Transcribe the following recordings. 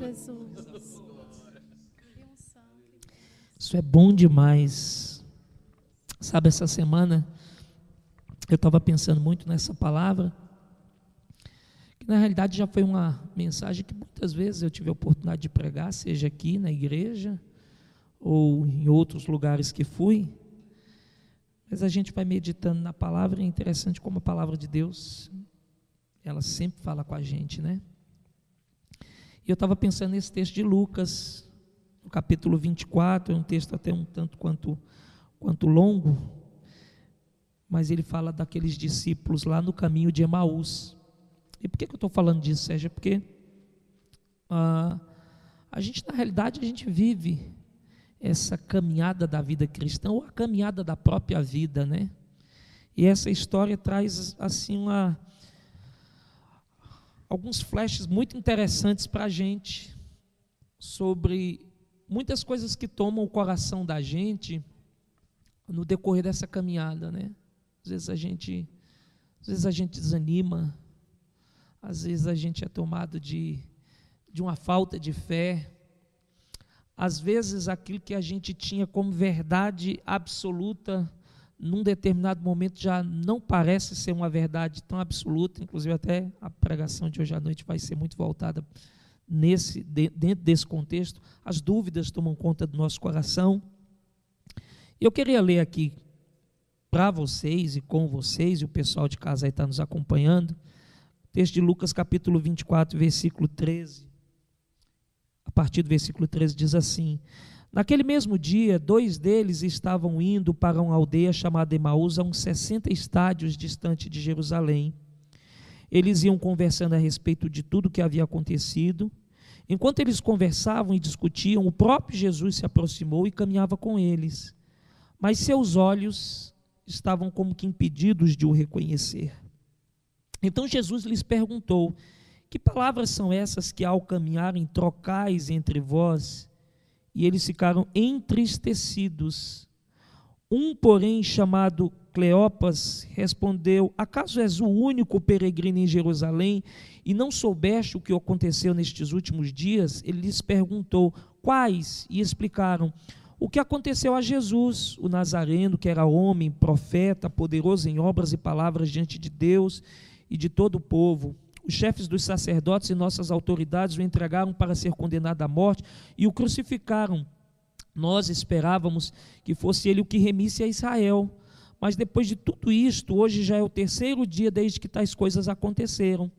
Jesus. Isso é bom demais. Sabe, essa semana eu estava pensando muito nessa palavra, que na realidade já foi uma mensagem que muitas vezes eu tive a oportunidade de pregar, seja aqui na igreja ou em outros lugares que fui. Mas a gente vai meditando na palavra, é interessante como a palavra de Deus, ela sempre fala com a gente, né? Eu estava pensando nesse texto de Lucas, no capítulo 24, é um texto até um tanto quanto, quanto longo, mas ele fala daqueles discípulos lá no caminho de Emaús. E por que, que eu estou falando disso, Sérgio? Porque ah, a gente, na realidade, a gente vive essa caminhada da vida cristã, ou a caminhada da própria vida, né? E essa história traz, assim, uma, alguns flashes muito interessantes para a gente sobre muitas coisas que tomam o coração da gente no decorrer dessa caminhada, né? Às vezes a gente, às vezes a gente desanima, às vezes a gente é tomado de, de uma falta de fé, às vezes aquilo que a gente tinha como verdade absoluta num determinado momento já não parece ser uma verdade tão absoluta, inclusive até a pregação de hoje à noite vai ser muito voltada nesse, dentro desse contexto, as dúvidas tomam conta do nosso coração. Eu queria ler aqui para vocês e com vocês, e o pessoal de casa aí está nos acompanhando, texto de Lucas capítulo 24, versículo 13. A partir do versículo 13 diz assim: Naquele mesmo dia, dois deles estavam indo para uma aldeia chamada Emaús, a uns 60 estádios distante de Jerusalém. Eles iam conversando a respeito de tudo o que havia acontecido. Enquanto eles conversavam e discutiam, o próprio Jesus se aproximou e caminhava com eles. Mas seus olhos estavam como que impedidos de o reconhecer. Então Jesus lhes perguntou: Que palavras são essas que, ao caminharem, trocais entre vós? E eles ficaram entristecidos. Um, porém, chamado Cleopas, respondeu: Acaso és o único peregrino em Jerusalém e não soubeste o que aconteceu nestes últimos dias? Ele lhes perguntou: Quais? E explicaram: O que aconteceu a Jesus, o Nazareno, que era homem, profeta, poderoso em obras e palavras diante de Deus e de todo o povo. Os chefes dos sacerdotes e nossas autoridades o entregaram para ser condenado à morte e o crucificaram. Nós esperávamos que fosse ele o que remisse a Israel. Mas depois de tudo isto, hoje já é o terceiro dia desde que tais coisas aconteceram.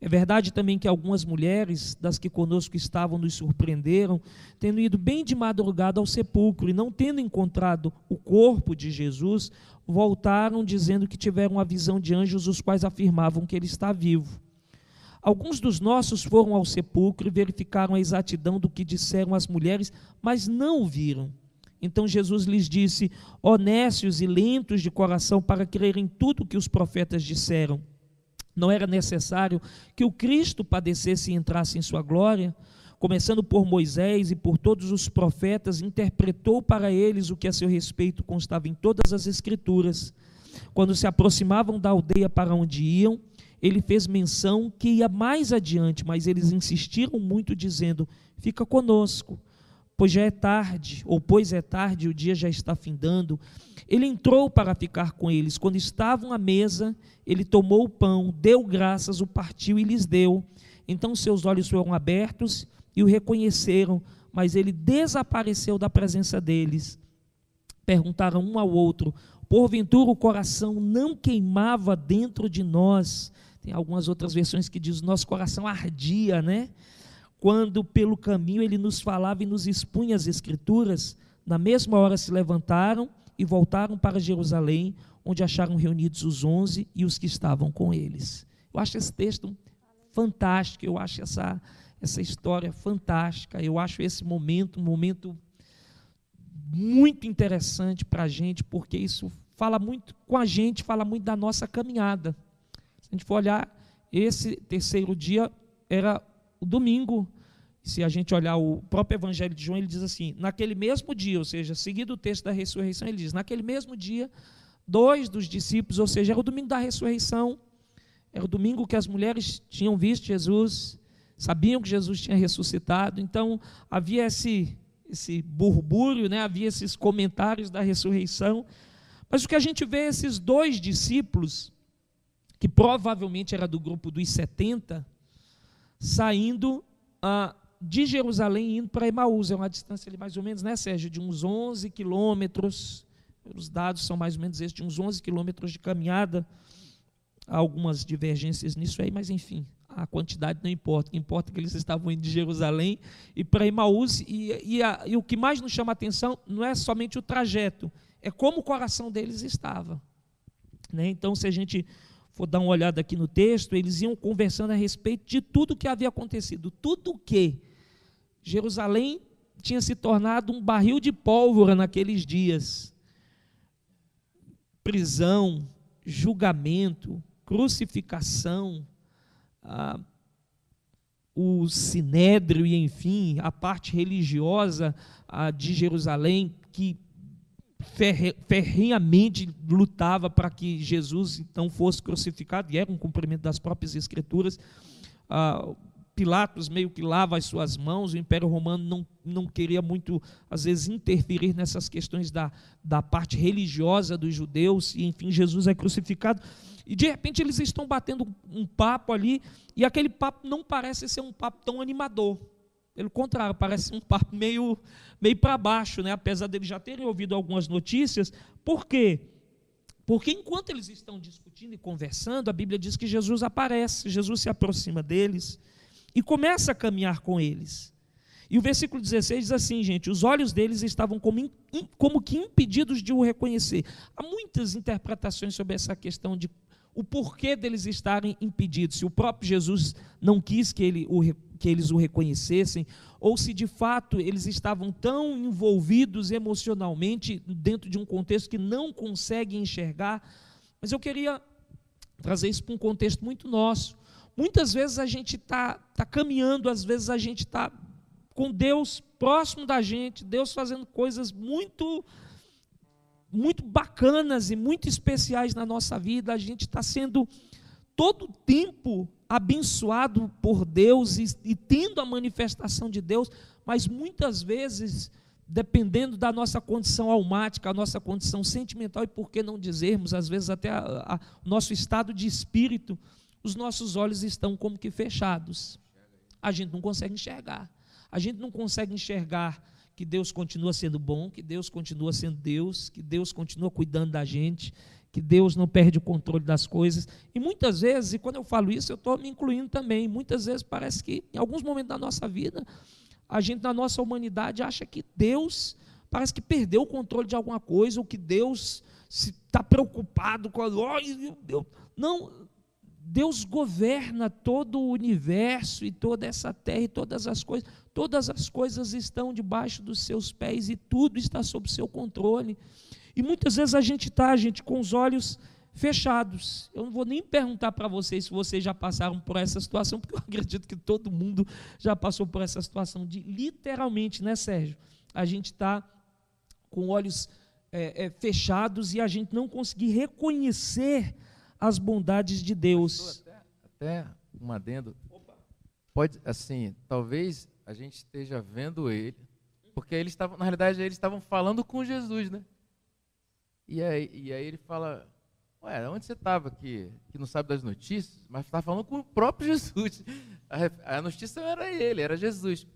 É verdade também que algumas mulheres, das que conosco estavam, nos surpreenderam, tendo ido bem de madrugada ao sepulcro e não tendo encontrado o corpo de Jesus, voltaram dizendo que tiveram a visão de anjos, os quais afirmavam que ele está vivo. Alguns dos nossos foram ao sepulcro e verificaram a exatidão do que disseram as mulheres, mas não o viram. Então Jesus lhes disse: honestos e lentos de coração para crerem tudo o que os profetas disseram. Não era necessário que o Cristo padecesse e entrasse em sua glória? Começando por Moisés e por todos os profetas, interpretou para eles o que a seu respeito constava em todas as Escrituras. Quando se aproximavam da aldeia para onde iam, ele fez menção que ia mais adiante, mas eles insistiram muito, dizendo: Fica conosco pois já é tarde, ou pois é tarde, o dia já está findando. Ele entrou para ficar com eles. Quando estavam à mesa, ele tomou o pão, deu graças, o partiu e lhes deu. Então seus olhos foram abertos e o reconheceram, mas ele desapareceu da presença deles. Perguntaram um ao outro: Porventura o coração não queimava dentro de nós? Tem algumas outras versões que diz: Nosso coração ardia, né? quando pelo caminho ele nos falava e nos expunha as Escrituras, na mesma hora se levantaram e voltaram para Jerusalém, onde acharam reunidos os onze e os que estavam com eles. Eu acho esse texto fantástico, eu acho essa, essa história fantástica, eu acho esse momento um momento muito interessante para a gente, porque isso fala muito com a gente, fala muito da nossa caminhada. A gente for olhar, esse terceiro dia era o domingo, se a gente olhar o próprio Evangelho de João, ele diz assim: naquele mesmo dia, ou seja, seguido o texto da ressurreição, ele diz: naquele mesmo dia, dois dos discípulos, ou seja, era o domingo da ressurreição, era o domingo que as mulheres tinham visto Jesus sabiam que Jesus tinha ressuscitado, então havia esse, esse burbúrio, né? havia esses comentários da ressurreição. Mas o que a gente vê é esses dois discípulos, que provavelmente era do grupo dos 70, saindo ah, de Jerusalém indo para Emaús. É uma distância ali mais ou menos, né, Sérgio? De uns 11 quilômetros. Os dados são mais ou menos esses, de uns 11 quilômetros de caminhada. Há algumas divergências nisso aí, mas enfim, a quantidade não importa. O que importa é que eles estavam indo de Jerusalém e para Emaús. E, e, a, e o que mais nos chama a atenção não é somente o trajeto, é como o coração deles estava. Né? Então, se a gente for dar uma olhada aqui no texto, eles iam conversando a respeito de tudo o que havia acontecido. Tudo que Jerusalém tinha se tornado um barril de pólvora naqueles dias. Prisão, julgamento, crucificação, o sinédrio e, enfim, a parte religiosa de Jerusalém, que ferrenhamente lutava para que Jesus então fosse crucificado, e era um cumprimento das próprias Escrituras. Ah, Pilatos meio que lava as suas mãos, o Império Romano não, não queria muito, às vezes, interferir nessas questões da, da parte religiosa dos judeus, e enfim, Jesus é crucificado. E de repente eles estão batendo um papo ali, e aquele papo não parece ser um papo tão animador. Pelo contrário, parece um papo meio, meio para baixo, né? apesar deles já terem ouvido algumas notícias. Por quê? Porque enquanto eles estão discutindo e conversando, a Bíblia diz que Jesus aparece, Jesus se aproxima deles e começa a caminhar com eles. E o versículo 16 diz assim, gente: os olhos deles estavam como, como que impedidos de o reconhecer. Há muitas interpretações sobre essa questão de o porquê deles estarem impedidos. Se o próprio Jesus não quis que, ele o, que eles o reconhecessem, ou se de fato eles estavam tão envolvidos emocionalmente dentro de um contexto que não conseguem enxergar. Mas eu queria trazer isso para um contexto muito nosso. Muitas vezes a gente está tá caminhando, às vezes a gente está com Deus próximo da gente, Deus fazendo coisas muito muito bacanas e muito especiais na nossa vida. A gente está sendo todo o tempo abençoado por Deus e, e, tendo a manifestação de Deus, mas muitas vezes, dependendo da nossa condição almática, a nossa condição sentimental e por que não dizermos, às vezes até o nosso estado de espírito, os nossos olhos estão como que fechados. A gente não consegue enxergar. A gente não consegue enxergar que Deus continua sendo bom, que Deus continua sendo Deus, que Deus continua cuidando da gente, que Deus não perde o controle das coisas. E muitas vezes, e quando eu falo isso, eu estou me incluindo também, muitas vezes parece que em alguns momentos da nossa vida, a gente na nossa humanidade acha que Deus parece que perdeu o controle de alguma coisa, ou que Deus está preocupado com a. Oh, Não, Deus governa todo o universo e toda essa terra e todas as coisas. Todas as coisas estão debaixo dos seus pés e tudo está sob seu controle. E muitas vezes a gente está, gente, com os olhos fechados. Eu não vou nem perguntar para vocês se vocês já passaram por essa situação, porque eu acredito que todo mundo já passou por essa situação de literalmente, né, Sérgio? A gente está com olhos é, é, fechados e a gente não conseguir reconhecer as bondades de Deus. Até, até um adendo. Pode, assim, talvez a gente esteja vendo ele, porque eles estavam, na realidade, eles estavam falando com Jesus, né? E aí, e aí ele fala, ué, onde você estava que, que não sabe das notícias? Mas está falando com o próprio Jesus. A, a notícia era ele, era Jesus.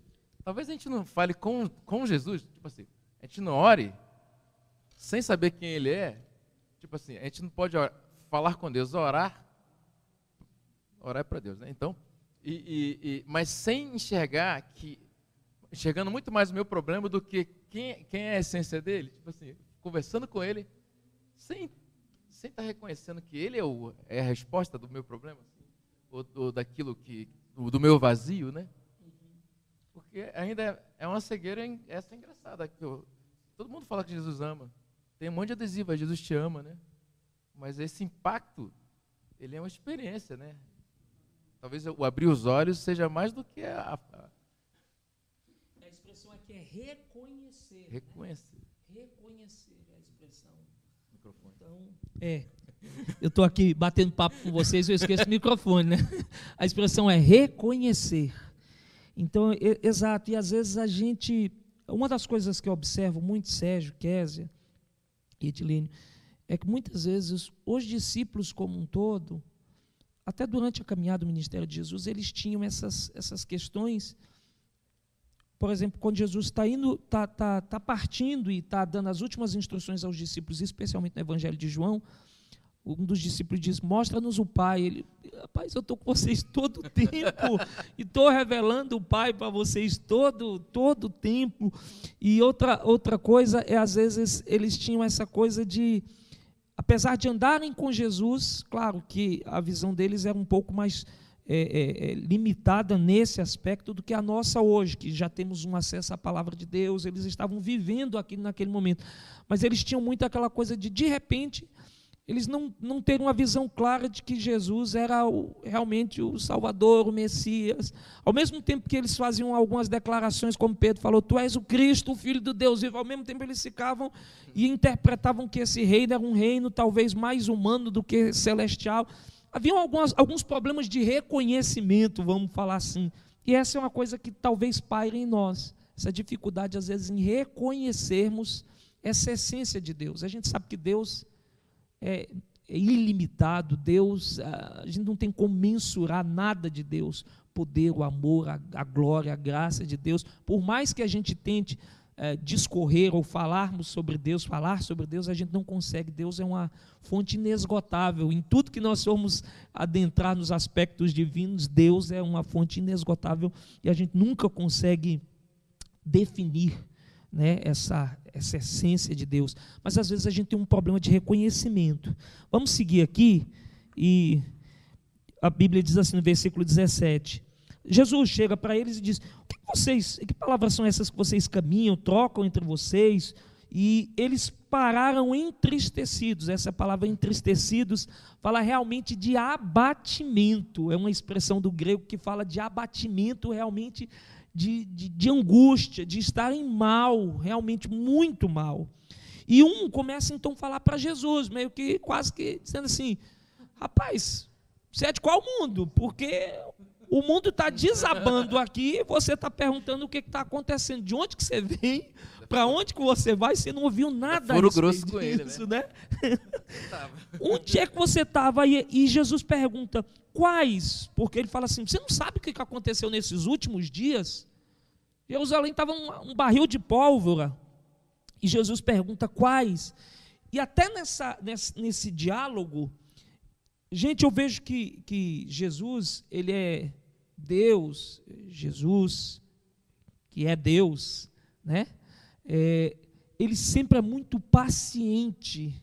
Talvez a gente não fale com, com Jesus, tipo assim, a gente não ore sem saber quem ele é. Tipo assim, a gente não pode orar, falar com Deus, orar, orar é para Deus, né? Então, e, e, e, mas sem enxergar que, enxergando muito mais o meu problema do que quem, quem é a essência dele, tipo assim, conversando com ele, sem sem estar tá reconhecendo que ele é, o, é a resposta do meu problema, assim, ou, ou, daquilo que, do, do, meu vazio, né? Porque ainda é, é uma cegueira essa é engraçada, que eu, todo mundo fala que Jesus ama, tem um monte de adesivo, Jesus te ama, né? Mas esse impacto, ele é uma experiência, né? Talvez o abrir os olhos seja mais do que a. A, a expressão aqui é reconhecer. Reconhecer. Né? Reconhecer é a expressão. Microfone. Então, é. Eu estou aqui batendo papo com vocês, eu esqueço o microfone, né? A expressão é reconhecer. Então, é, exato, e às vezes a gente. Uma das coisas que eu observo muito, Sérgio, Késia e Edilene, é que muitas vezes os discípulos como um todo, até durante a caminhada do ministério de Jesus, eles tinham essas, essas questões. Por exemplo, quando Jesus está indo, está tá, tá partindo e está dando as últimas instruções aos discípulos, especialmente no Evangelho de João, um dos discípulos diz: Mostra-nos o Pai. Ele, rapaz, eu estou com vocês todo o tempo e estou revelando o Pai para vocês todo todo tempo. E outra outra coisa é às vezes eles tinham essa coisa de apesar de andarem com Jesus, claro que a visão deles era um pouco mais é, é, é, limitada nesse aspecto do que a nossa hoje, que já temos um acesso à palavra de Deus, eles estavam vivendo aquilo naquele momento. Mas eles tinham muito aquela coisa de, de repente, eles não, não terem uma visão clara de que Jesus era o, realmente o Salvador, o Messias. Ao mesmo tempo que eles faziam algumas declarações, como Pedro falou, Tu és o Cristo, o Filho do Deus vivo, ao mesmo tempo eles ficavam e interpretavam que esse reino era um reino talvez mais humano do que celestial. Havia algumas, alguns problemas de reconhecimento, vamos falar assim. E essa é uma coisa que talvez paire em nós, essa dificuldade, às vezes, em reconhecermos essa essência de Deus. A gente sabe que Deus é, é ilimitado, Deus, a gente não tem como mensurar nada de Deus, poder, o amor, a, a glória, a graça de Deus, por mais que a gente tente é, discorrer ou falarmos sobre Deus, falar sobre Deus, a gente não consegue. Deus é uma fonte inesgotável. Em tudo que nós formos adentrar nos aspectos divinos, Deus é uma fonte inesgotável e a gente nunca consegue definir né, essa, essa essência de Deus. Mas às vezes a gente tem um problema de reconhecimento. Vamos seguir aqui e a Bíblia diz assim no versículo 17. Jesus chega para eles e diz: vocês, que palavras são essas que vocês caminham, trocam entre vocês? E eles pararam entristecidos. Essa palavra entristecidos fala realmente de abatimento. É uma expressão do grego que fala de abatimento realmente de, de, de angústia, de estarem mal, realmente muito mal. E um começa então a falar para Jesus, meio que quase que dizendo assim: rapaz, você é de qual mundo? Porque o mundo está desabando aqui e você está perguntando o que está acontecendo, de onde que você vem, para onde que você vai, você não ouviu nada Furo grosso com ele, né? né? onde é que você estava? E, e Jesus pergunta, Quais? Porque ele fala assim: você não sabe o que aconteceu nesses últimos dias? Jerusalém estava um, um barril de pólvora. E Jesus pergunta quais. E até nessa, nesse, nesse diálogo, gente, eu vejo que, que Jesus, ele é Deus, Jesus, que é Deus, né? É, ele sempre é muito paciente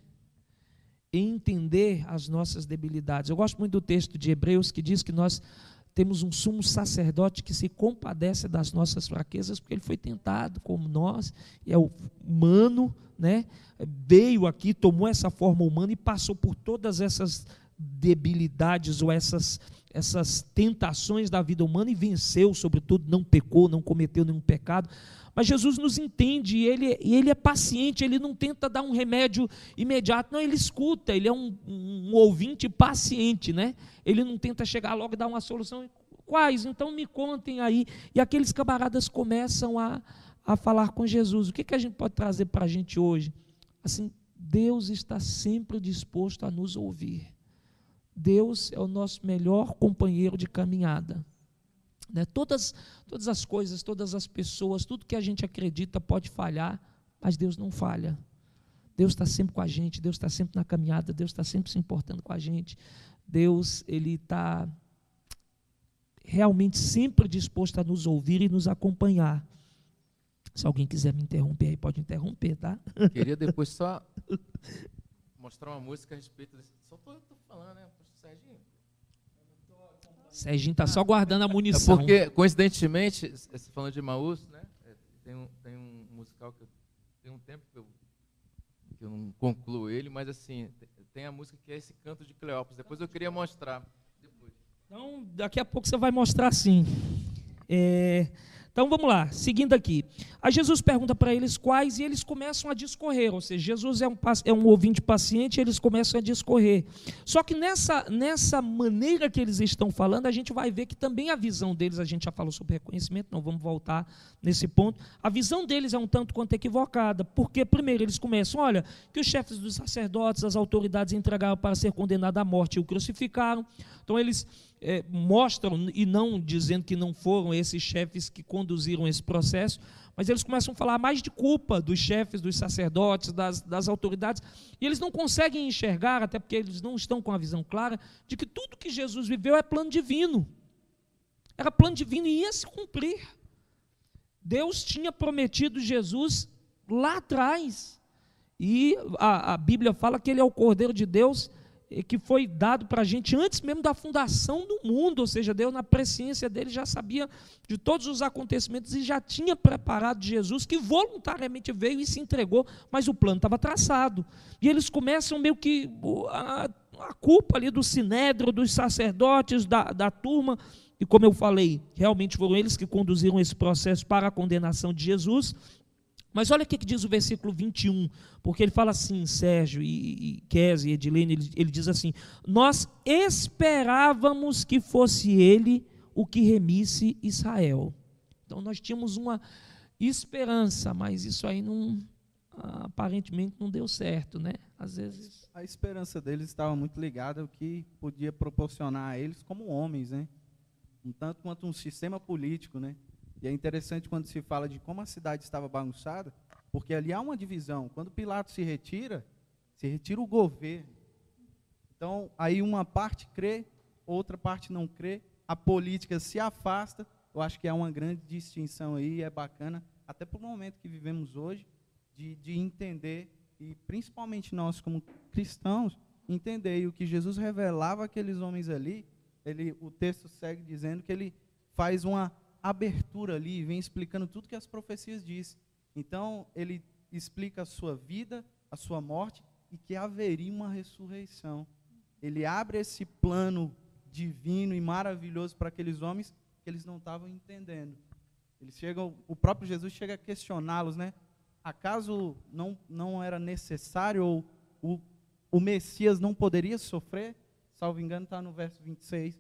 em entender as nossas debilidades. Eu gosto muito do texto de Hebreus que diz que nós temos um sumo sacerdote que se compadece das nossas fraquezas, porque ele foi tentado como nós, é humano, né? Veio aqui, tomou essa forma humana e passou por todas essas debilidades ou essas essas tentações da vida humana e venceu, sobretudo, não pecou, não cometeu nenhum pecado. Mas Jesus nos entende e ele, ele é paciente, ele não tenta dar um remédio imediato, não, ele escuta, ele é um, um, ouvinte paciente, né? Ele não tenta chegar logo e dar uma solução. Quais? Então me contem aí. E aqueles camaradas começam a, a falar com Jesus. O que, que a gente pode trazer para a gente hoje? Assim, Deus está sempre disposto a nos ouvir. Deus é o nosso melhor companheiro de caminhada. Né? Todas, todas as coisas, todas as pessoas, tudo que a gente acredita pode falhar, mas Deus não falha. Deus está sempre com a gente, Deus está sempre na caminhada, Deus está sempre se importando com a gente. Deus, Ele está realmente sempre disposto a nos ouvir e nos acompanhar. Se alguém quiser me interromper aí, pode interromper, tá? Queria depois só mostrar uma música a respeito desse. Só estou falando, né, Serginho? Serginho está só guardando a munição. É porque, coincidentemente, falando de Maús, né? É, tem um, tem um musical que eu, tem um tempo que eu, que eu não concluo ele, mas assim, tem a música que é esse canto de Cleópatra. Depois eu queria mostrar. Depois. Então, daqui a pouco você vai mostrar sim. É, Então vamos lá, seguindo aqui. Aí Jesus pergunta para eles quais e eles começam a discorrer, ou seja, Jesus é um, é um ouvinte paciente e eles começam a discorrer. Só que nessa, nessa maneira que eles estão falando, a gente vai ver que também a visão deles, a gente já falou sobre reconhecimento, não vamos voltar nesse ponto. A visão deles é um tanto quanto equivocada, porque primeiro eles começam, olha, que os chefes dos sacerdotes, as autoridades entregaram para ser condenado à morte e o crucificaram. Então eles é, mostram, e não dizendo que não foram esses chefes que conduziram esse processo, mas eles começam a falar mais de culpa dos chefes, dos sacerdotes, das, das autoridades, e eles não conseguem enxergar, até porque eles não estão com a visão clara, de que tudo que Jesus viveu é plano divino. Era plano divino e ia se cumprir. Deus tinha prometido Jesus lá atrás. E a, a Bíblia fala que ele é o Cordeiro de Deus que foi dado para a gente antes mesmo da fundação do mundo, ou seja, Deus na presciência dele já sabia de todos os acontecimentos e já tinha preparado Jesus, que voluntariamente veio e se entregou, mas o plano estava traçado. E eles começam meio que a, a culpa ali do sinédrio, dos sacerdotes, da, da turma, e como eu falei, realmente foram eles que conduziram esse processo para a condenação de Jesus, mas olha o que diz o versículo 21, porque ele fala assim, Sérgio e, Kézia e Edilene, ele, ele diz assim: Nós esperávamos que fosse ele o que remisse Israel. Então nós tínhamos uma esperança, mas isso aí não aparentemente não deu certo, né? Às vezes a esperança deles estava muito ligada ao que podia proporcionar a eles como homens, né? Um tanto quanto um sistema político, né? E é interessante quando se fala de como a cidade estava bagunçada, porque ali há uma divisão. Quando Pilatos se retira, se retira o governo. Então, aí uma parte crê, outra parte não crê, a política se afasta. Eu acho que há uma grande distinção aí, é bacana, até para o momento que vivemos hoje, de, de entender, e principalmente nós como cristãos, entender e o que Jesus revelava aqueles homens ali, ele, o texto segue dizendo que ele faz uma abertura ali, vem explicando tudo que as profecias dizem. Então, ele explica a sua vida, a sua morte e que haveria uma ressurreição. Ele abre esse plano divino e maravilhoso para aqueles homens que eles não estavam entendendo. Eles chegam, o próprio Jesus chega a questioná-los, né? Acaso não, não era necessário ou o, o Messias não poderia sofrer? Salvo engano, está no verso 26.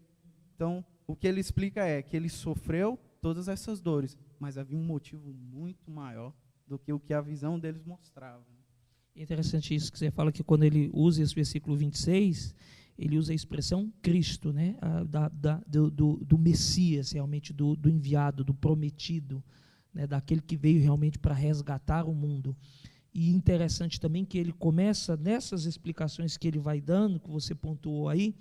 Então, o que ele explica é que ele sofreu todas essas dores, mas havia um motivo muito maior do que o que a visão deles mostrava. É interessante isso que você fala que quando ele usa esse versículo 26, ele usa a expressão Cristo, né? da, da, do, do, do, Messias, realmente, do, do enviado, do prometido, né? daquele que veio realmente para resgatar o mundo. E interessante também que ele começa, nessas explicações que ele vai dando, que você pontuou aí,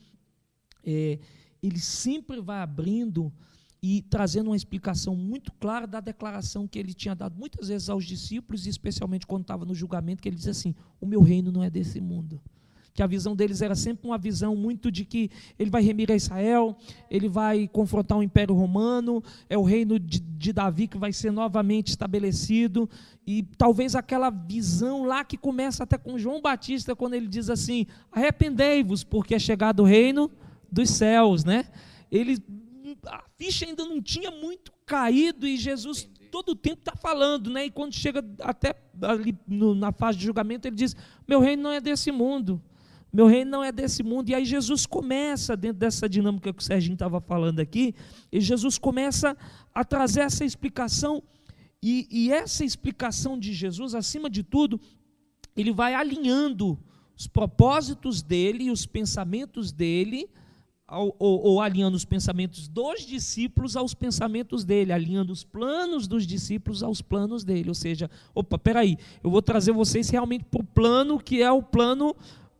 é, ele sempre vai abrindo e trazendo uma explicação muito clara da declaração que ele tinha dado muitas vezes aos discípulos, e especialmente quando estava no julgamento, que ele diz assim: O meu reino não é desse mundo. Que a visão deles era sempre uma visão muito de que ele vai remir a Israel, ele vai confrontar o Império Romano, é o reino de, de Davi que vai ser novamente estabelecido, e talvez aquela visão lá que começa até com João Batista, quando ele diz assim: Arrependei-vos, porque é chegado o reino dos céus, né? Ele a ficha ainda não tinha muito caído e Jesus Entendi. todo o tempo está falando, né? E quando chega até ali no, na fase de julgamento, ele diz: Meu reino não é desse mundo. Meu reino não é desse mundo. E aí Jesus começa, dentro dessa dinâmica que o Serginho estava falando aqui, e Jesus começa a trazer essa explicação. E, e essa explicação de Jesus, acima de tudo, ele vai alinhando os propósitos dele e os pensamentos dele ou, ou, alinhando os pensamentos dos discípulos aos pensamentos dele, alinhando os planos dos discípulos aos planos dele. Ou seja, opa, peraí, eu vou trazer vocês realmente para o plano que é o plano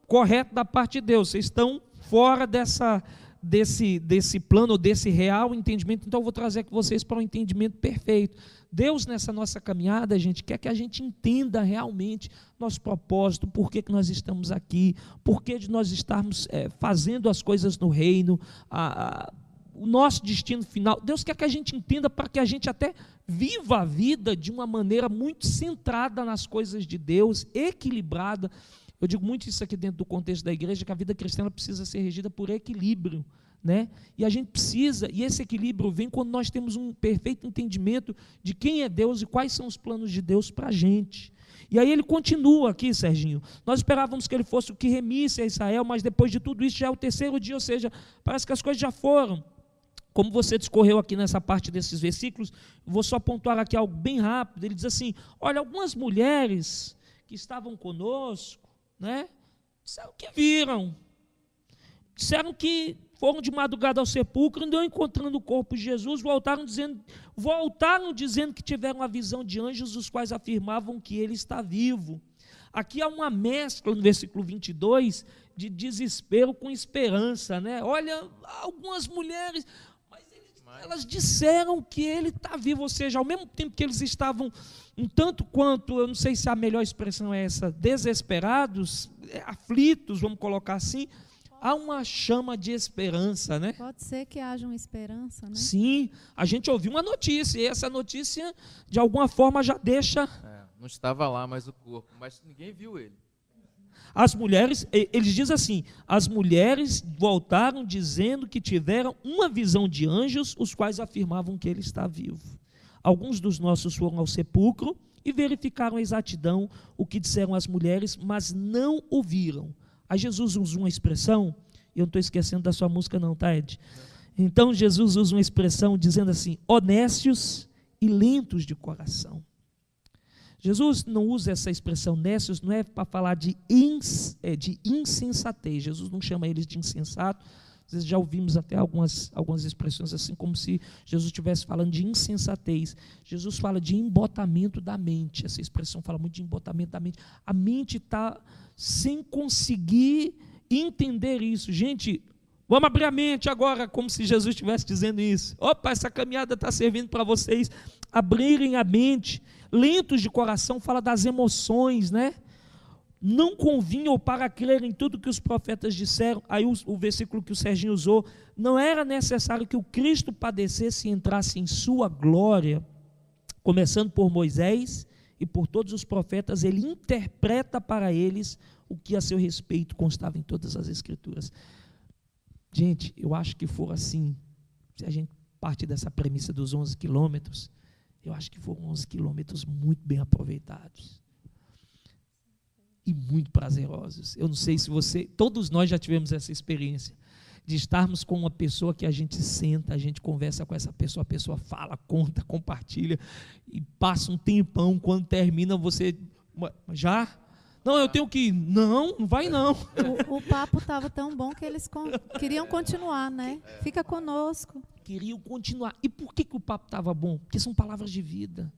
correto da parte de Deus. Vocês estão fora dessa, desse, desse plano, desse real entendimento, então eu vou trazer vocês para um entendimento perfeito. Deus, nessa nossa caminhada, gente, quer que a gente entenda realmente nosso propósito, por que, que nós estamos aqui, por que de nós estarmos é, fazendo as coisas no reino, a, a, o nosso destino final. Deus quer que a gente entenda para que a gente até viva a vida de uma maneira muito centrada nas coisas de Deus, equilibrada. Eu digo muito isso aqui dentro do contexto da igreja, que a vida cristã precisa ser regida por equilíbrio Né? E a gente precisa, e esse equilíbrio vem quando nós temos um perfeito entendimento de quem é Deus e quais são os planos de Deus para a gente. E aí ele continua aqui, Serginho. Nós esperávamos que ele fosse o que remisse a Israel, mas depois de tudo isso já é o terceiro dia, ou seja, parece que as coisas já foram. Como você discorreu aqui nessa parte desses versículos, vou só pontuar aqui algo bem rápido. Ele diz assim: Olha, algumas mulheres que estavam conosco, né, disseram que viram, disseram que foram de madrugada ao sepulcro, não encontrando o corpo de Jesus, voltaram dizendo, voltaram dizendo que tiveram a visão de anjos, os quais afirmavam que ele está vivo. Aqui há uma mescla no versículo 22 de desespero com esperança, né? Olha, algumas mulheres, elas disseram que ele está vivo, ou seja, ao mesmo tempo que eles estavam um tanto quanto, eu não sei se a melhor expressão é essa, desesperados, é, aflitos, vamos colocar assim, há uma chama de esperança, né? Pode ser que haja uma esperança, né? Sim, a gente ouviu uma notícia e essa notícia de alguma forma já deixa. É, não estava lá mais o corpo, mas ninguém viu ele. As mulheres, eles dizem assim: as mulheres voltaram dizendo que tiveram uma visão de anjos, os quais afirmavam que ele está vivo. Alguns dos nossos foram ao sepulcro e verificaram a exatidão o que disseram as mulheres, mas não ouviram. Aí Jesus usa uma expressão, eu não estou esquecendo da sua música, não, tá, Ed? Então Jesus usa uma expressão dizendo assim: honestos e lentos de coração. Jesus não usa essa expressão nécios, não é para falar de, ins, é, de insensatez. Jesus não chama eles de insensato. Às vezes já ouvimos até algumas, algumas expressões assim, como se Jesus estivesse falando de insensatez. Jesus fala de embotamento da mente. Essa expressão fala muito de embotamento da mente. A mente está sem conseguir entender isso. Gente, vamos abrir a mente agora, como se Jesus estivesse dizendo isso. Opa, essa caminhada está servindo para vocês abrirem a mente. Lentos de coração fala das emoções, né? Não convinham para crer em tudo que os profetas disseram. Aí o, o versículo que o Serginho usou, não era necessário que o Cristo padecesse e entrasse em sua glória, começando por Moisés e por todos os profetas, ele interpreta para eles o que a seu respeito constava em todas as Escrituras. Gente, eu acho que for assim, se a gente parte dessa premissa dos 11 quilômetros, eu acho que foram 11 quilômetros muito bem aproveitados e muito prazerosos. Eu não sei se você, todos nós já tivemos essa experiência de estarmos com uma pessoa que a gente senta, a gente conversa com essa pessoa, a pessoa fala, conta, compartilha e passa um tempão, quando termina você já não, eu tenho que ir. Não, não vai não. O, o papo estava tão bom que eles con queriam continuar, né? Fica conosco. Queriam continuar. E por que, que o papo estava bom? Porque são palavras de vida.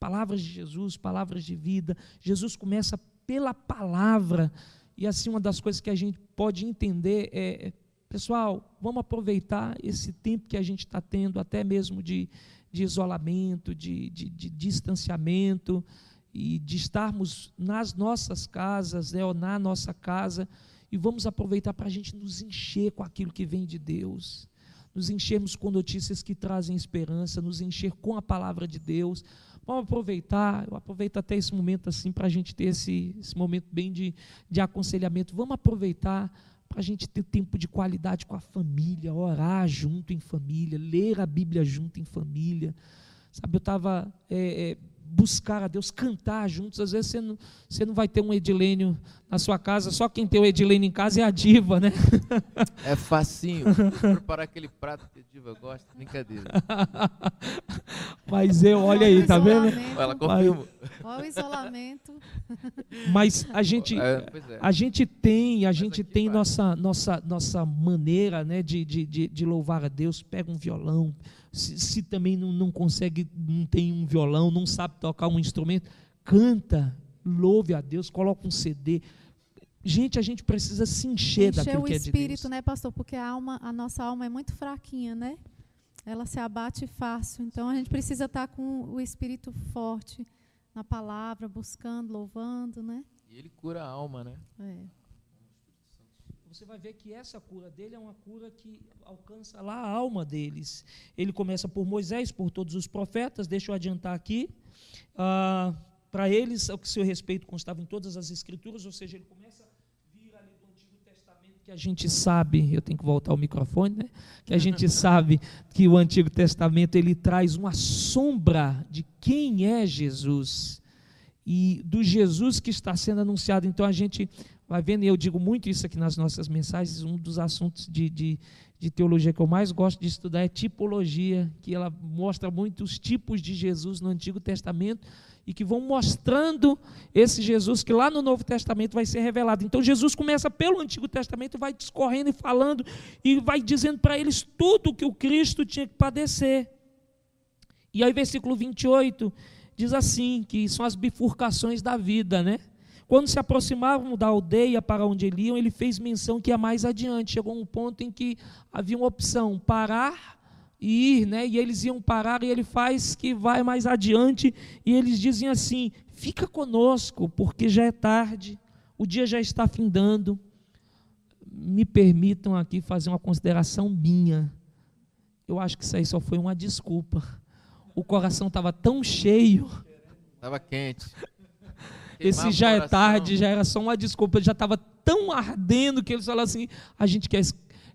Palavras de Jesus, palavras de vida. Jesus começa pela palavra. E assim, uma das coisas que a gente pode entender é Pessoal, vamos aproveitar esse tempo que a gente está tendo, até mesmo de, de isolamento, de, de, de, distanciamento, e de estarmos nas nossas casas, né, ou na nossa casa, e vamos aproveitar para a gente nos encher com aquilo que vem de Deus, nos enchermos com notícias que trazem esperança, nos encher com a palavra de Deus. Vamos aproveitar, eu aproveito até esse momento assim para a gente ter esse, esse momento bem de, de aconselhamento. Vamos aproveitar para a gente ter tempo de qualidade com a família, orar junto em família, ler a Bíblia junto em família. Sabe, eu estava é, é, buscar a Deus, cantar juntos. Às vezes você não, você não vai ter um Edilênio na sua casa, só quem tem o Edilênio em casa é a diva, né? É facinho. Preparar aquele prato que a diva gosta, brincadeira. Mas eu, olha aí, tá vendo? Ela confirma. Olha o isolamento. Mas a gente, é, é. a gente tem, a gente tem nossa, nossa, nossa maneira né, de, de, de louvar a Deus. Pega um violão, se, se também não, não consegue, não tem um violão, não sabe tocar um instrumento, canta, louve a Deus, coloca um CD. Gente, a gente precisa se encher, encher daquilo que é de Deus. o espírito, né, pastor? Porque a alma, a nossa alma é muito fraquinha, né? Ela se abate fácil. Então a gente precisa estar com o espírito forte na palavra, buscando, louvando, né? E ele cura a alma, né? É você vai ver que essa cura dele é uma cura que alcança lá a alma deles. Ele começa por Moisés, por todos os profetas, deixa eu adiantar aqui. Ah, Para eles, o que seu respeito constava em todas as escrituras, ou seja, ele começa a vir ali do Antigo Testamento que a gente sabe, eu tenho que voltar ao microfone, né? Que a gente sabe que o Antigo Testamento ele traz uma sombra de quem é Jesus e do Jesus que está sendo anunciado. Então a gente vai vendo, e eu digo muito isso aqui nas nossas mensagens, um dos assuntos de, de, de teologia que eu mais gosto de estudar é tipologia, que ela mostra muitos tipos de Jesus no Antigo Testamento e que vão mostrando esse Jesus que lá no Novo Testamento vai ser revelado. Então Jesus começa pelo Antigo Testamento, vai discorrendo e falando e vai dizendo para eles tudo o que o Cristo tinha que padecer. E aí, versículo 28 diz assim: que são as bifurcações da vida, né? Quando se aproximavam da aldeia para onde ele iam, ele fez menção que ia mais adiante. Chegou um ponto em que havia uma opção: parar e ir, né? E eles iam parar e ele faz que vai mais adiante e eles dizem assim: "Fica conosco, porque já é tarde, o dia já está findando". Me permitam aqui fazer uma consideração minha. Eu acho que isso aí só foi uma desculpa. O coração estava tão cheio. Estava quente. Esse já é tarde, já era só uma desculpa, já estava tão ardendo que eles falaram assim: a gente quer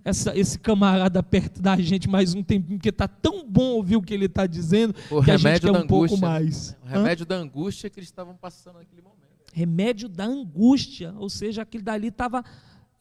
essa, esse camarada perto da gente mais um tempinho, porque está tão bom ouvir o que ele está dizendo, o que a gente quer um angústia, pouco mais. O remédio Hã? da angústia que eles estavam passando naquele momento. Remédio da angústia, ou seja, aquele dali estava.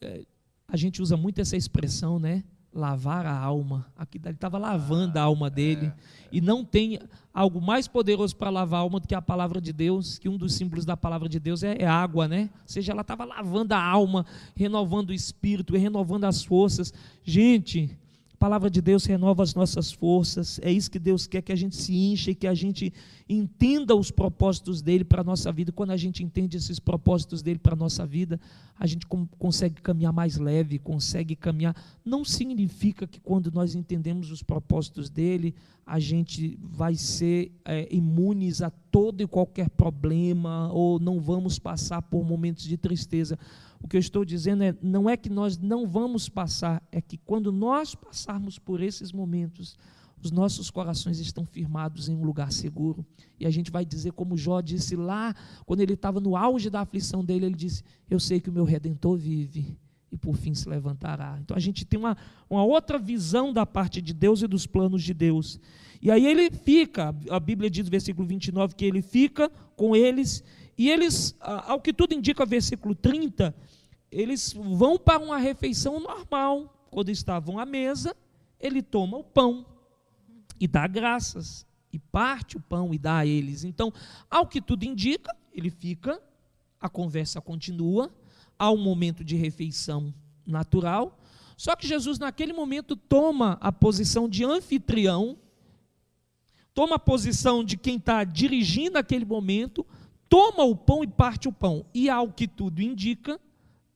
É, a gente usa muito essa expressão, né? Lavar a alma. Aqui ele estava lavando a alma dele. É. E não tem algo mais poderoso para lavar a alma do que a palavra de Deus, que um dos símbolos da palavra de Deus é, é água, né? Ou seja, ela estava lavando a alma, renovando o espírito, renovando as forças. Gente, a palavra de Deus renova as nossas forças. É isso que Deus quer que a gente se encha e que a gente entenda os propósitos dele para a nossa vida. Quando a gente entende esses propósitos dele para a nossa vida, a gente consegue caminhar mais leve, consegue caminhar. Não significa que quando nós entendemos os propósitos dele, a gente vai ser é, imunes a todo e qualquer problema ou não vamos passar por momentos de tristeza. O que eu estou dizendo é, não é que nós não vamos passar, é que quando nós passarmos por esses momentos, os nossos corações estão firmados em um lugar seguro. E a gente vai dizer, como Jó disse lá, quando ele estava no auge da aflição dele, ele disse: Eu sei que o meu redentor vive e por fim se levantará. Então a gente tem uma, uma outra visão da parte de Deus e dos planos de Deus. E aí ele fica, a Bíblia diz no versículo 29 que ele fica com eles e eles, ao que tudo indica, versículo 30, eles vão para uma refeição normal. Quando estavam à mesa, ele toma o pão e dá graças, e parte o pão e dá a eles. Então, ao que tudo indica, ele fica, a conversa continua, há um momento de refeição natural. Só que Jesus, naquele momento, toma a posição de anfitrião, toma a posição de quem está dirigindo aquele momento toma o pão e parte o pão. E ao que tudo indica,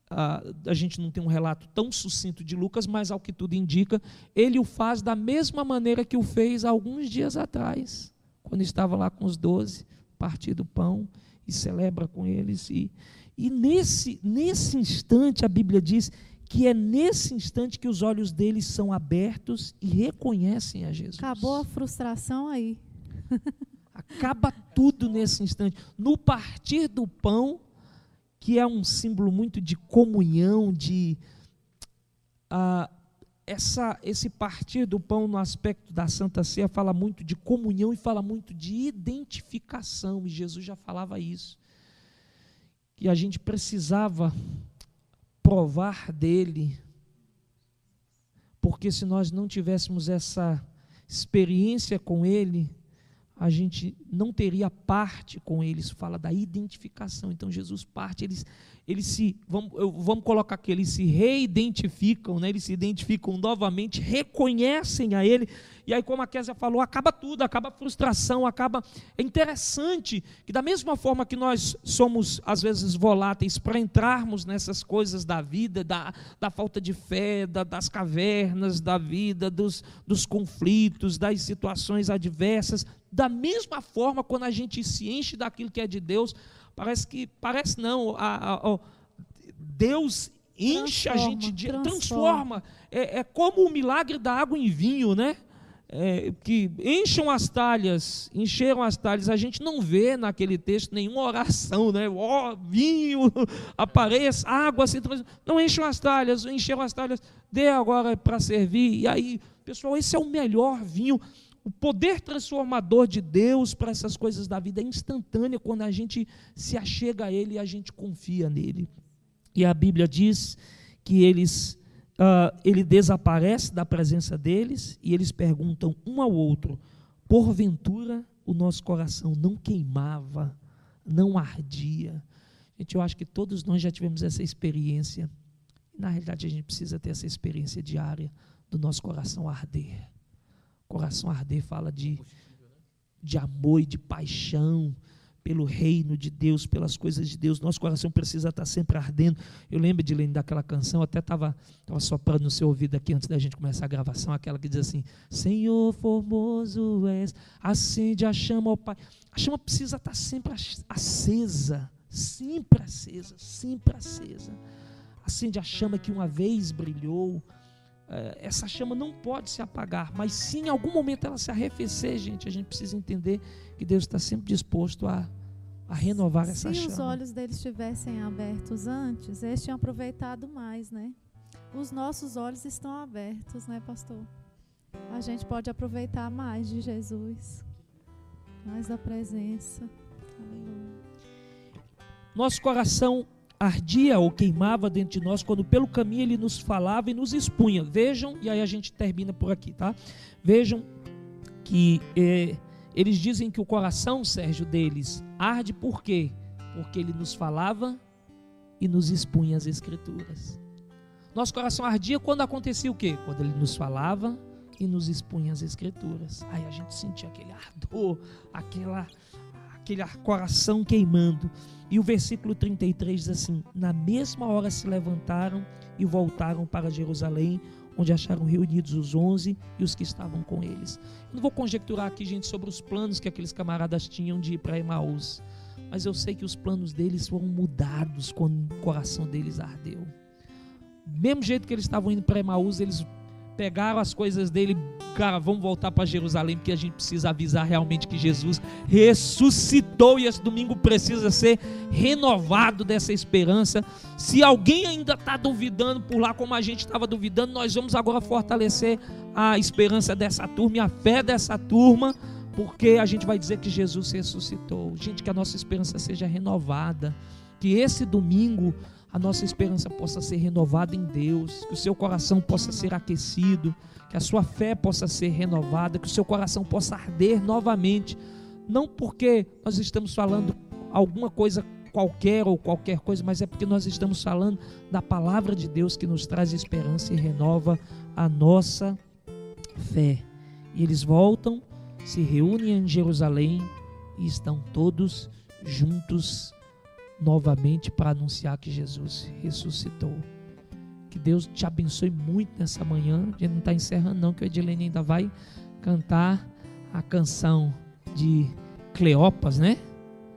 a, gente não tem um relato tão sucinto de Lucas, mas ao que tudo indica, ele o faz da mesma maneira que o fez alguns dias atrás, quando estava lá com os doze, partindo o pão e celebra com eles. E, e nesse, nesse instante, a Bíblia diz que é nesse instante que os olhos deles são abertos e reconhecem a Jesus. Acabou a frustração aí. Acaba tudo nesse instante. No partir do pão, que é um símbolo muito de comunhão, de ah, essa, esse partir do pão no aspecto da Santa Ceia fala muito de comunhão e fala muito de identificação, e Jesus já falava isso. Que a gente precisava provar dele, porque se nós não tivéssemos essa experiência com ele, a gente não teria parte com eles, fala da identificação. Então Jesus parte, eles, eles se, vamos, vamos colocar aqui, eles se reidentificam, né? eles se identificam novamente, reconhecem a Ele, e aí, como a Késia falou, acaba tudo, acaba a frustração, acaba. É interessante que, da mesma forma que nós somos, às vezes, voláteis para entrarmos nessas coisas da vida, da, da falta de fé, da, das cavernas da vida, dos, dos conflitos, das situações adversas, da mesma forma, quando a gente se enche daquilo que é de Deus, parece que, parece não, a, a, a, Deus enche transforma, a gente de. transforma. transforma. É, é como o milagre da água em vinho, né? É, que encham as talhas, encheram as talhas, a gente não vê naquele texto nenhuma oração, né? Ó, oh, vinho, apareça, água, assim, não encham as talhas, encheram as talhas, dê agora para servir. E aí, pessoal, esse é o melhor vinho. O poder transformador de Deus para essas coisas da vida é instantâneo quando a gente se achega a Ele e a gente confia nele. E a Bíblia diz que eles uh, ele desaparece da presença deles e eles perguntam um ao outro: porventura o nosso coração não queimava, não ardia? Gente, eu acho que todos nós já tivemos essa experiência. Na realidade, a gente precisa ter essa experiência diária do nosso coração arder. Coração arder fala de, de amor e de paixão, pelo reino de Deus, pelas coisas de Deus. Nosso coração precisa estar sempre ardendo. Eu lembro de ler daquela canção, até estava tava soprando no seu ouvido aqui antes da gente começar a gravação, aquela que diz assim: Senhor formoso és, acende a chama ao Pai. A chama precisa estar sempre acesa, sempre acesa, sempre acesa. Acende a chama que uma vez brilhou. É, essa chama não pode se apagar, mas se em algum momento ela se arrefecer, gente, a gente precisa entender que Deus está sempre disposto a, a renovar essa se chama. Se os olhos deles estivessem abertos antes, eles tinham aproveitado mais, né? Os nossos olhos estão abertos, né, pastor? A gente pode aproveitar mais de Jesus, mais da presença. Aleluia. Nosso coração ardia ou queimava dentro de nós quando pelo caminho ele nos falava e nos expunha. Vejam, e aí a gente termina por aqui, tá? Vejam que eh, eles dizem que o coração, Sérgio, deles arde por quê? Porque ele nos falava e nos expunha as escrituras. Nosso coração ardia quando acontecia o quê? Quando ele nos falava e nos expunha as escrituras. Aí a gente sentia aquele ardor, aquela, aquele coração queimando. E o versículo 33 diz assim: Na mesma hora se levantaram e voltaram para Jerusalém, onde acharam reunidos os onze e os que estavam com eles. Eu não vou conjecturar aqui, gente, sobre os planos que aqueles camaradas tinham de ir para Emaús, mas eu sei que os planos deles foram mudados quando o coração deles ardeu. Mesmo jeito que eles estavam indo para Emaús, eles pegaram as coisas dele, cara, vamos voltar para Jerusalém, porque a gente precisa avisar realmente que Jesus ressuscitou e esse domingo precisa ser renovado dessa esperança. Se alguém ainda está duvidando por lá, como a gente estava duvidando, nós vamos agora fortalecer a esperança dessa turma e a fé dessa turma, porque a gente vai dizer que Jesus ressuscitou. Gente, que a nossa esperança seja renovada, que esse domingo a nossa esperança possa ser renovada em Deus, que o seu coração possa ser aquecido, que a sua fé possa ser renovada, que o seu coração possa arder novamente, não porque nós estamos falando alguma coisa qualquer ou qualquer coisa, mas é porque nós estamos falando da palavra de Deus que nos traz esperança e renova a nossa fé. E eles voltam, se reúnem em Jerusalém e estão todos juntos novamente para anunciar que Jesus ressuscitou. Que Deus te abençoe muito nessa manhã. A gente não está encerrando, não, que o Edilene ainda vai cantar a canção de Cleopas, né?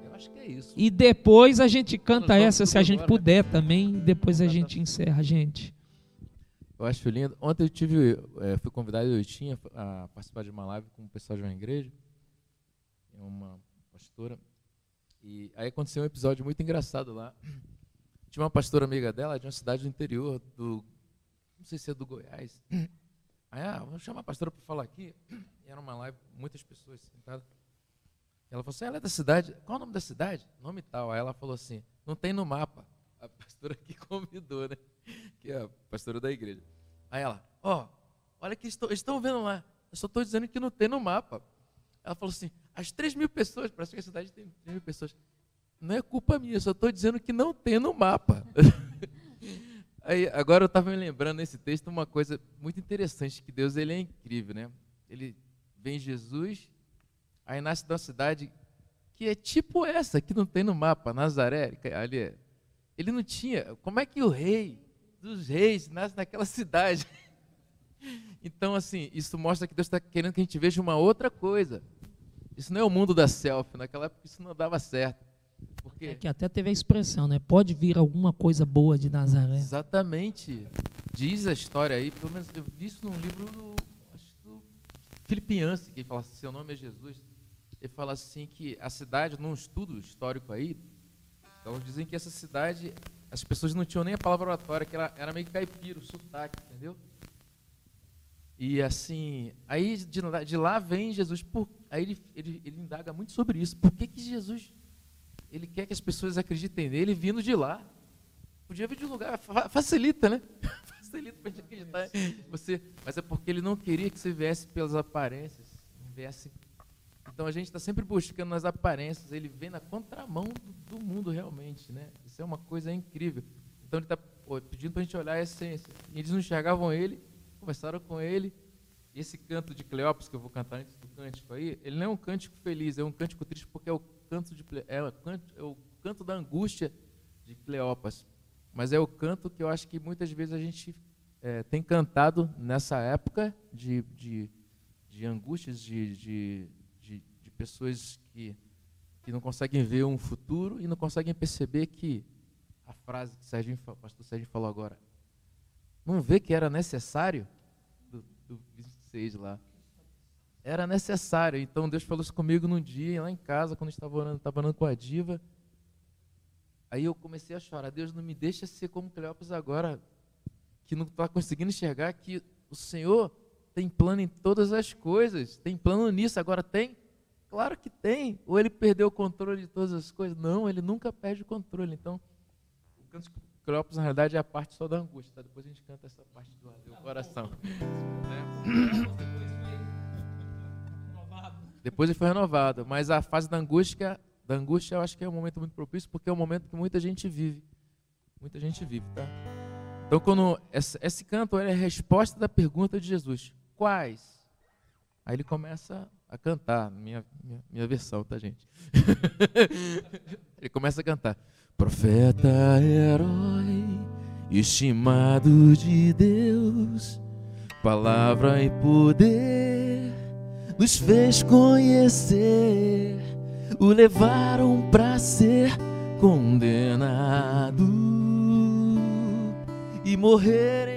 Eu acho que é isso. E depois a gente canta essa, se a gente agora, puder né? também. Depois a gente encerra, gente. Eu acho lindo. Ontem eu tive, é, fui convidado, eu tinha a participar de uma live com o pessoal de uma igreja, uma pastora, e aí aconteceu um episódio muito engraçado lá. Tinha uma pastora amiga dela de uma cidade do interior, do. Não sei se é do Goiás. Aí, ah, vamos chamar a pastora para falar aqui. E era uma live, muitas pessoas sentadas. Ela falou assim: ela é da cidade. Qual é o nome da cidade? Nome tal. Aí ela falou assim: não tem no mapa. A pastora que convidou, né? Que é a pastora da igreja. Aí ela: ó, oh, olha que estão, estão vendo lá. Eu só estou dizendo que não tem no mapa. Ela falou assim: as 3 mil pessoas, parece que a cidade tem 3 mil pessoas. Não é culpa minha, só estou dizendo que não tem no mapa. Aí, agora eu estava me lembrando nesse texto uma coisa muito interessante, que Deus ele é incrível, né? Ele vem Jesus, aí nasce uma cidade que é tipo essa, que não tem no mapa, Nazaré, ali é. Ele não tinha, como é que o rei dos reis nasce naquela cidade? Então, assim, isso mostra que Deus está querendo que a gente veja uma outra coisa. Isso não é o mundo da selfie. Naquela época isso não dava certo. Porque... É que até teve a expressão, né? Pode vir alguma coisa boa de Nazaré. Exatamente. Diz a história aí, pelo menos eu vi isso num livro do, do que fala seu nome é Jesus, ele fala assim que a cidade, num estudo histórico aí, então dizem que essa cidade, as pessoas não tinham nem a palavra oratória, que ela era meio caipira, o sotaque, entendeu? E assim, aí de lá, de lá vem Jesus, por, aí ele, ele, ele indaga muito sobre isso. Por que, que Jesus ele quer que as pessoas acreditem nele vindo de lá? Podia vir de um lugar, facilita, né? facilita para a gente acreditar você. Mas é porque ele não queria que você viesse pelas aparências, viesse. Então a gente está sempre buscando nas aparências, ele vem na contramão do, do mundo realmente, né? Isso é uma coisa incrível. Então ele está pedindo para a gente olhar a essência. E eles não enxergavam ele, conversaram com ele. Esse canto de Cleópatra que eu vou cantar antes do cântico aí, ele não é um cântico feliz, é um cântico triste porque é o canto, de, é o canto, é o canto da angústia de Cleópatra. Mas é o canto que eu acho que muitas vezes a gente é, tem cantado nessa época de, de, de angústias, de, de, de, de pessoas que, que não conseguem ver um futuro e não conseguem perceber que a frase que o, pastor Sérgio falou agora, não vê que era necessário? Do, do 26 lá. Era necessário. Então Deus falou isso comigo num dia, lá em casa, quando estava orando, estava orando com a diva. Aí eu comecei a chorar. Deus não me deixa ser como Cleópatra agora, que não está conseguindo enxergar que o Senhor tem plano em todas as coisas. Tem plano nisso. Agora tem? Claro que tem. Ou ele perdeu o controle de todas as coisas? Não, ele nunca perde o controle. Então, o canto Cleópatra, na realidade, é a parte só da angústia. Tá? Depois a gente canta essa parte do, do coração. Depois ele foi renovado. Mas a fase da angústia da angústia, eu acho que é um momento muito propício, porque é um momento que muita gente vive. Muita gente vive, tá? Então, quando esse, esse canto é a resposta da pergunta de Jesus: quais? Aí ele começa a cantar, minha, minha, minha versão, tá, gente? ele começa a cantar: Profeta, herói, estimado de Deus, palavra e poder, nos fez conhecer o levaram para ser condenado e morrer